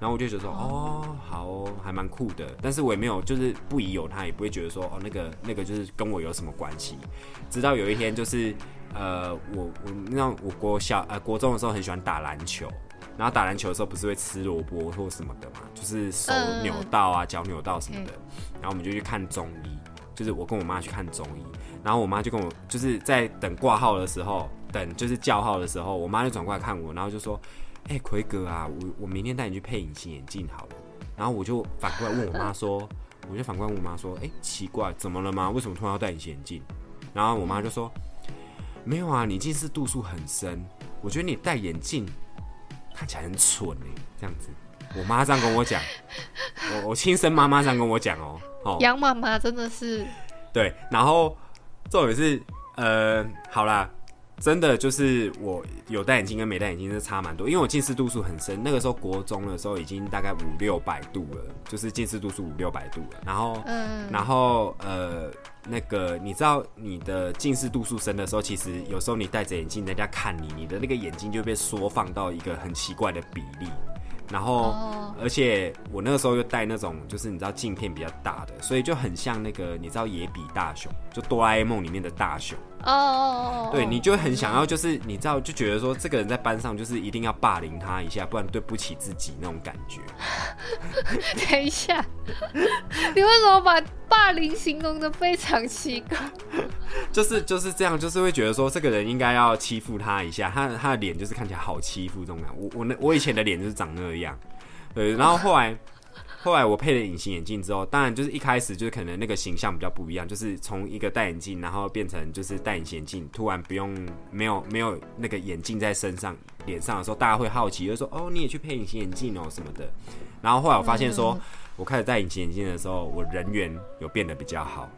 然后我就觉得说，哦，好哦，还蛮酷的。但是我也没有就是不疑有他，也不会觉得说，哦，那个那个就是跟我有什么关系。直到有一天，就是呃，我我那我国小呃国中的时候很喜欢打篮球，然后打篮球的时候不是会吃萝卜或什么的嘛，就是手嗯扭到啊、脚扭到什么的，然后我们就去看中医，就是我跟我妈去看中医，然后我妈就跟我就是在等挂号的时候，等就是叫号的时候，我妈就转过来看我，然后就说：“哎、奎哥啊，我我明天带你去配隐形眼镜好了。”然后我就反过来问我妈说：“我就反过来问我妈说：‘哎、奇怪，怎么了吗？为什么突然要戴隐形眼镜？’然后我妈就说：‘没有啊，你近视度数很深，我觉得你戴眼镜看起来很蠢哎、这样子。’我妈这样跟我讲，我我亲生妈妈这样跟我讲哦、哦，杨妈妈真的是，对，然后重点是，呃，好啦，真的就是我有戴眼镜跟没戴眼镜是差蛮多，因为我近视度数很深，那个时候国中的时候已经大概五六百度了，就是近视度数五六百度了，然后。嗯，然后呃，那个你知道你的近视度数深的时候，其实有时候你戴着眼镜，人家看你，你的那个眼睛就被缩放到一个很奇怪的比例。然后，哦而且我那个时候又戴那种就是你知道镜片比较大的，所以就很像那个你知道野比大雄，就哆啦 A 梦里面的大雄。哦哦哦，对，你就很想要，就是你知道，就觉得说这个人在班上就是一定要霸凌他一下，不然对不起自己那种感觉。等一下，你为什么把霸凌形容的非常奇怪？就是就是这样，就是会觉得说这个人应该要欺负他一下，他他的脸就是看起来好欺负这种感觉。我我那我以前的脸就是长那样，对，然后后来后来我配了隐形眼镜之后，当然就是一开始就是可能那个形象比较不一样，就是从一个戴眼镜，然后变成就是戴隐形眼镜，突然不用没有没有那个眼镜在身上脸上的时候，大家会好奇，就说哦你也去配隐形眼镜哦什么的。然后后来我发现说，我开始戴隐形眼镜的时候，我人缘有变得比较好。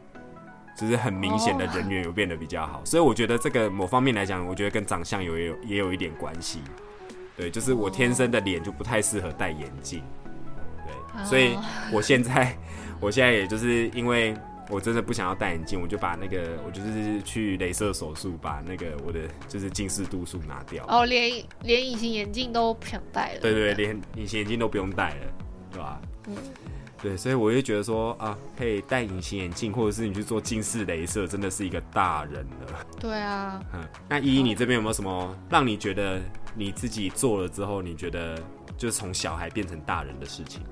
就是很明显的人缘有变得比较好，所以我觉得这个某方面来讲，我觉得跟长相有也有也有一点关系。对，就是我天生的脸就不太适合戴眼镜，对，所以我现在我现在也就是因为我真的不想要戴眼镜，我就把那个我就是去镭射手术把那个我的就是近视度数拿掉。哦，连连隐形眼镜都不想戴了。对对，连隐形眼镜都不用戴了，对吧？嗯对，所以我就觉得说啊，可以戴隐形眼镜，或者是你去做近视镭射，真的是一个大人了。对啊，嗯，那依依，你这边有没有什么让你觉得你自己做了之后，你觉得就是从小孩变成大人的事情？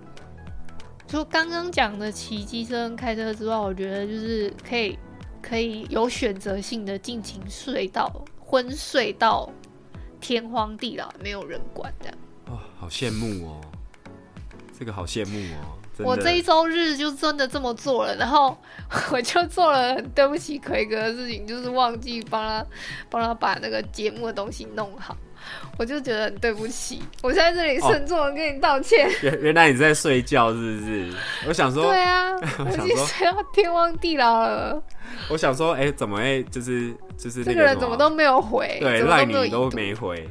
就刚刚讲的骑机车跟开车之外，我觉得就是可以可以有选择性的尽情睡到昏睡到天荒地老，没有人管这样。哦，好羡慕哦，这个好羡慕哦。我这一周日就真的这么做了，然后我就做了很对不起奎哥的事情，就是忘记帮他帮他把那个节目的东西弄好，我就觉得很对不起，我在这里哦慎重的跟你道歉。原原来你在睡觉是不是？我想说，对啊，我已经睡到天荒地老了，我想说，哎、怎么会就是就是那这个人怎么都没有回，对赖你都都没回，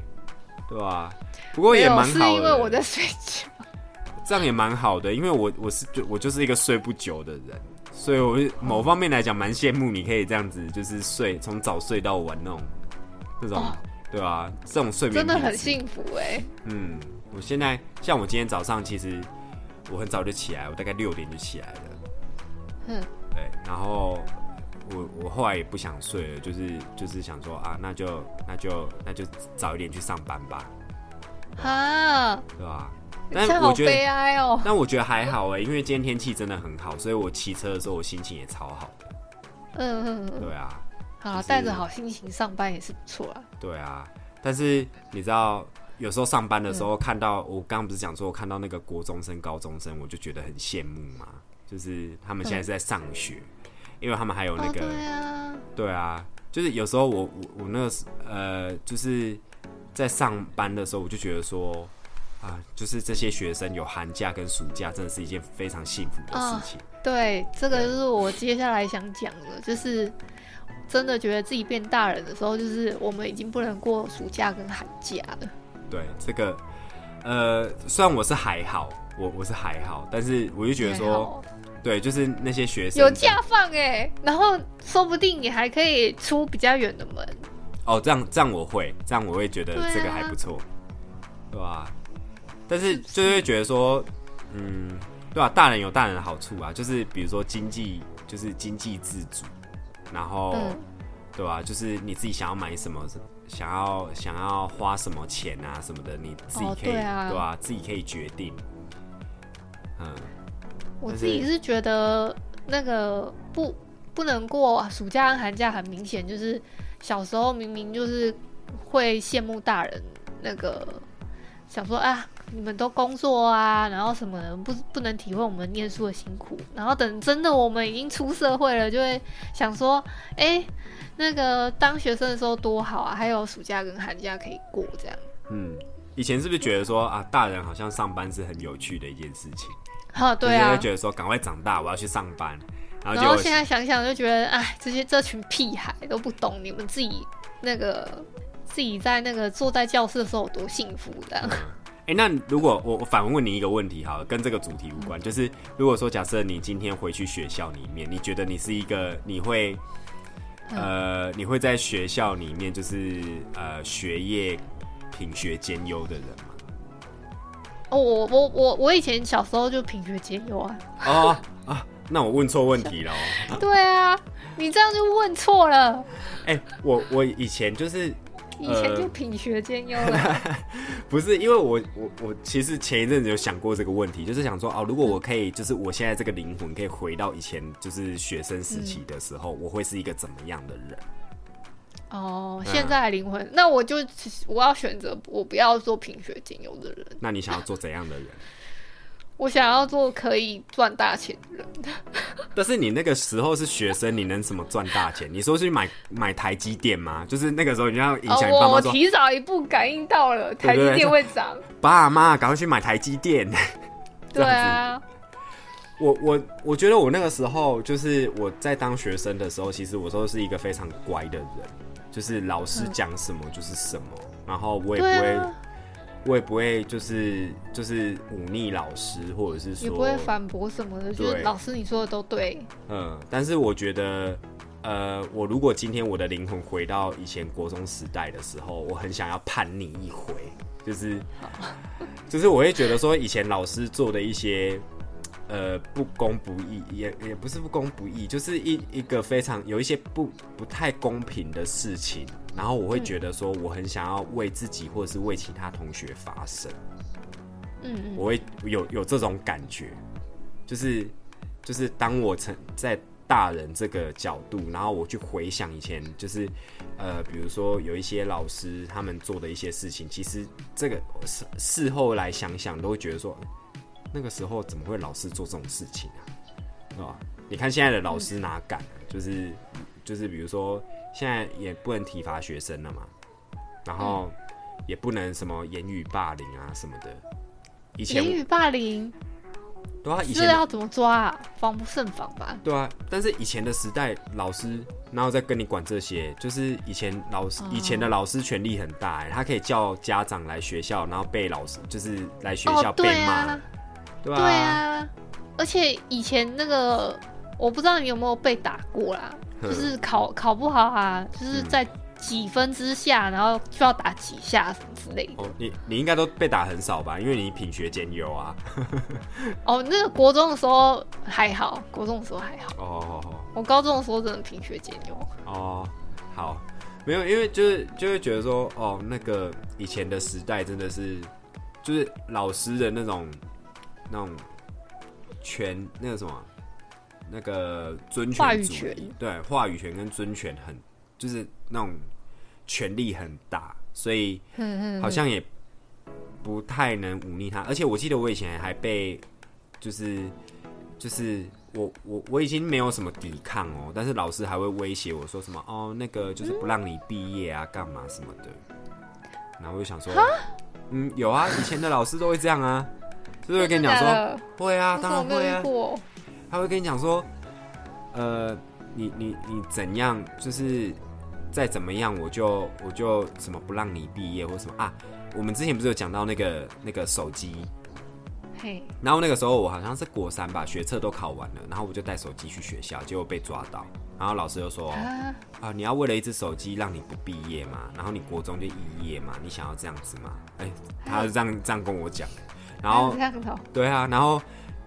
对吧、不过也蛮好的，因为我在睡觉。这样也蛮好的，因为我我是就我就是一个睡不久的人，所以我某方面来讲蛮羡慕你可以这样子，就是睡从早睡到晚那种，这种、哦对啊、这种睡眠真的很幸福哎、嗯，我现在像我今天早上，其实我很早就起来，我大概六点就起来了。嗯，对，然后我我后来也不想睡了，就是就是想说啊，那就那就那就早一点去上班吧，啊，对吧？这样好但我觉得悲哀哦。但我觉得还好哎，因为今天天气真的很好，所以我骑车的时候我心情也超好的。嗯嗯嗯，对啊，好，就是带着好心情上班也是不错啊。对啊。但是你知道，有时候上班的时嗯候看到，我刚刚不是讲说我看到那个国中生、高中生，我就觉得很羡慕嘛。就是他们现在是在上学，因为他们还有那哦，个，对啊，对啊，就是有时候我我我那个呃，就是在上班的时候，我就觉得说。啊，就是这些学生有寒假跟暑假，真的是一件非常幸福的事情。对，这个就是我接下来想讲的，就是真的觉得自己变大人的时候，就是我们已经不能过暑假跟寒假了。对，这个呃，虽然我是还好，我我是还好，但是我就觉得说，对，就是那些学生有假放哎，然后说不定你还可以出比较远的门。哦，这样这样我会，这样我会觉得这个还不错，对吧？但是就会觉得说，嗯，对吧？大人有大人的好处啊，就是比如说经济，就是经济自主，然后，对吧？就是你自己想要买什么，想要想要花什么钱啊什么的，你自己可以，对吧？自己可以决定。嗯，我自己是觉得那个不不能过暑假跟寒假，很明显就是。小时候明明就是会羡慕大人那个，想说啊，你们都工作啊，然后什么的不不能体会我们念书的辛苦，然后等真的我们已经出社会了，就会想说，哎，那个当学生的时候多好啊，还有暑假跟寒假可以过这样。嗯，以前是不是觉得说啊，大人好像上班是很有趣的一件事情？哈，对啊，会觉得说赶快长大，我要去上班。然后现在想想就觉得，哎，这些这群屁孩都不懂你们自己那个自己在那个坐在教室的时候有多幸福的。哎，那如果我我反问你一个问题，哈，跟这个主题无关，就是如果说假设你今天回去学校里面，你觉得你是一个你会呃你会在学校里面就是呃学业品学兼优的人吗？哦，我我我我以前小时候就品学兼优啊。哦啊。那我问错问题了。对啊，你这样就问错了。哎，我我以前就是以前就品学兼优了。不是，因为我我我其实前一阵子有想过这个问题，就是想说哦，如果我可以，就是我现在这个灵魂可以回到以前就是学生时期的时候，我会是一个怎么样的人？哦，现在的灵魂，那我就我要选择我不要做品学兼优的人。那你想要做怎样的人？我想要做可以赚大钱的人，但是你那个时候是学生，你能怎么赚大钱？你说去买买台积电吗？就是那个时候你要影响你爸妈我提早一步感应到了台积电会涨，爸妈赶快去买台积电。对啊，我我我觉得我那个时候就是我在当学生的时候，其实我都是一个非常乖的人，就是老师讲什么就是什么，然后我也不会。我也不会就是就是忤逆老师，或者是说也不会反驳什么的，就是老师你说的都对。嗯，但是我觉得，呃，我如果今天我的灵魂回到以前国中时代的时候，我很想要叛逆一回，就是 就是我会觉得说，以前老师做的一些。呃，不公不义，也也不是不公不义，就是一一个非常有一些不不太公平的事情，然后我会觉得说，我很想要为自己或者是为其他同学发声，嗯，我会有有这种感觉，就是就是当我成在大人这个角度，然后我去回想以前，就是呃，比如说有一些老师他们做的一些事情，其实这个事事后来想想，都会觉得说。那个时候怎么会老师做这种事情啊？是吧？你看现在的老师哪敢？就是就是，比如说现在也不能体罚学生了嘛，然后也不能什么言语霸凌啊什么的。以前言语霸凌，对啊，以前要怎么抓啊？防不胜防吧？对啊，但是以前的时代，老师然后再跟你管这些，就是以前老师以前的老师权力很大，他可以叫家长来学校，然后被老师就是来学校被骂。对啊，而且以前那个，我不知道你有没有被打过啦，就是考考不好啊，就是在几分之下，然后就要打几下什么之类的。哦，你你应该都被打很少吧？因为你品学兼优啊。哦，那个国中的时候还好，国中的时候还好。哦，我高中的时候真的品学兼优。哦，好，没有，因为就是就会觉得说，哦，那个以前的时代真的是，就是老师的那种。那种权，那个什么，那个尊权主义，对，话语权跟尊权很，就是那种权力很大，所以好像也不太能忤逆他。而且我记得我以前还被，就是就是我我我已经没有什么抵抗哦，但是老师还会威胁我说什么哦，那个就是不让你毕业啊，干嘛什么的。然后我就想说，嗯，有啊，以前的老师都会这样啊。就会跟你讲说，会啊，当然会啊。他会跟你讲说，呃，你你你怎样，就是再怎么样，我就我就什么不让你毕业或什么啊。我们之前不是有讲到那个那个手机，嘿，然后那个时候我好像是国三吧，学测都考完了，然后我就带手机去学校，结果被抓到，然后老师就说啊，啊，你要为了一只手机让你不毕业嘛，然后你国中就肄业嘛，你想要这样子吗？哎、他是这样这样跟我讲，然后对啊，然后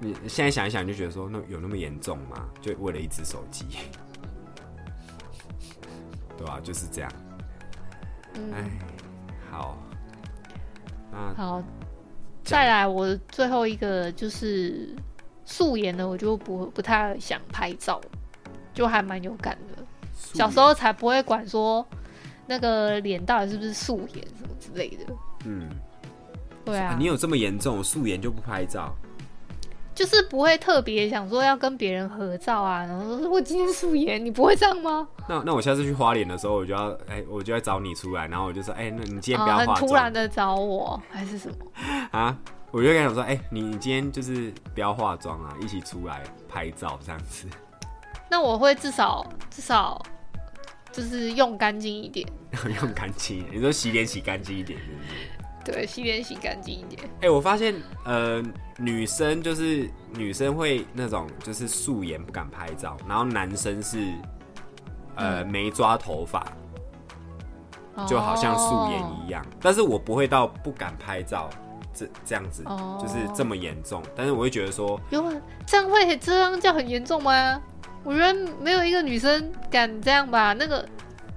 你现在想一想，你就觉得说，那有那么严重吗？就为了一只手机，对吧、就是这样。哎、嗯，好，那好，再来我最后一个就是素颜的，我就不不太想拍照，就还蛮有感的。小时候才不会管说那个脸到底是不是素颜什么之类的。嗯，对啊，你有这么严重，素颜就不拍照？就是不会特别想说要跟别人合照啊，然后说我今天素颜，你不会这样吗？那那我下次去花莲的时候，我就要哎、我就要找你出来，然后我就说，哎、那你今天不要啊，化妆、很突然的找我还是什么？啊？我就跟他讲说，哎、你你今天就是不要化妆啊，一起出来拍照这样子。那我会至少至少就是用干净一点，用干净，你说洗脸洗干净一点，是不是？对，洗脸洗干净一点。哎、我发现呃，女生就是女生会那种就是素颜不敢拍照，然后男生是呃、嗯没抓头发，就好像素颜哦一样。但是我不会到不敢拍照这这样子，哦就是这么严重。但是我会觉得说，有很这样会这样叫很严重吗？我觉得没有一个女生敢这样吧。那个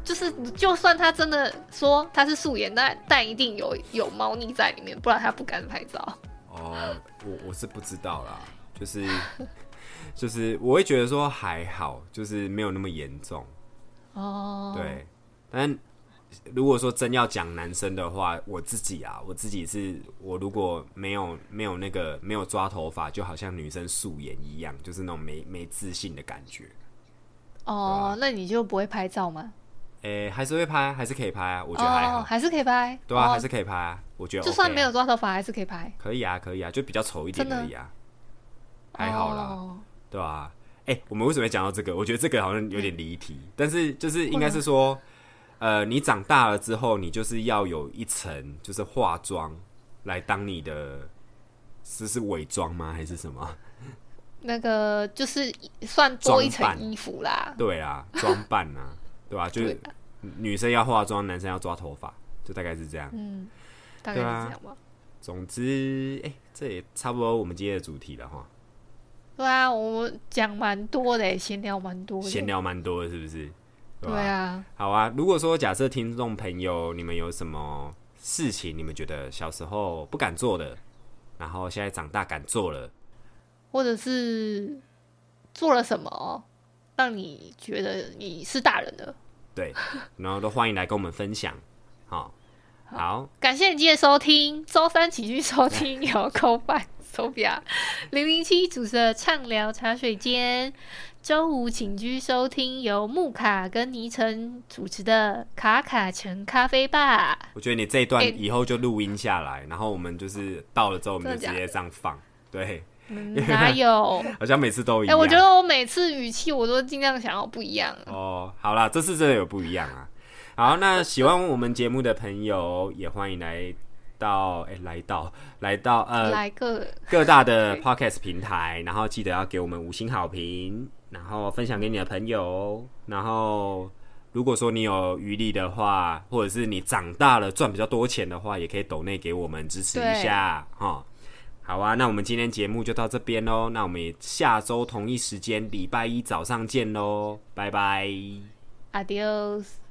就是，就算他真的说他是素颜，但但一定有有猫腻在里面，不然他不敢拍照。哦，我我是不知道啦，就是 就是我会觉得说还好，就是没有那么严重。哦，，对，但如果说真要讲男生的话，我自己啊，我自己是我如果没有没有那个没有抓头发，就好像女生素颜一样，就是那种没没自信的感觉。哦，那你就不会拍照吗？诶、还是会拍，还是可以拍啊，我我觉得还好。哦，还是可以拍。对啊，哦还是可以拍啊，我觉得、就算没有，抓头发，还是可以拍。可以啊，可以啊，就比较丑一点真的而已啊，还好啦，哦对啊。哎、我们为什么会讲到这个？我觉得这个好像有点离题，但是就是应该是说，呃，你长大了之后，你就是要有一层就是化妆来当你的，是是伪装吗？还是什么？那个就是算多一装扮层衣服啦。对啊，装扮啊，对吧、就是女生要化妆，男生要抓头发，就大概是这样。嗯，大概是这样吧。总之，哎、这也差不多我们今天的主题了哈，对啊，我们讲蛮多的耶，闲聊蛮多的。闲聊蛮多的，是不是？吧对啊，好啊，如果说假设听众朋友你们有什么事情，你们觉得小时候不敢做的，然后现在长大敢做了，或者是做了什么让你觉得你是大人的？对，然后都欢迎来跟我们分享。好，好，感谢你今天收听，周三起去收听由 Co 版 Sophia 零零七主持的畅聊茶水间，周五请居收听由木卡跟倪晨主持的卡卡城咖啡吧。我觉得你这一段哎以后就录音下来，然后我们就是到了之后我们就直接这样放，对，嗯 哪有？好像每次都一哎、样。我觉得我每次语气我都尽量想要不一样。哦，好啦，这次真的有不一样啊。好，那喜欢我们节目的朋友也欢迎来到，哎、来到来到呃来个各大的 podcast 平台，然后记得要给我们五星好评，然后分享给你的朋友，然后如果说你有余力的话，或者是你长大了赚比较多钱的话，也可以抖内给我们支持一下哈。好啊，那我们今天节目就到这边喽，那我们也下周同一时间礼拜一早上见喽，拜拜。adios。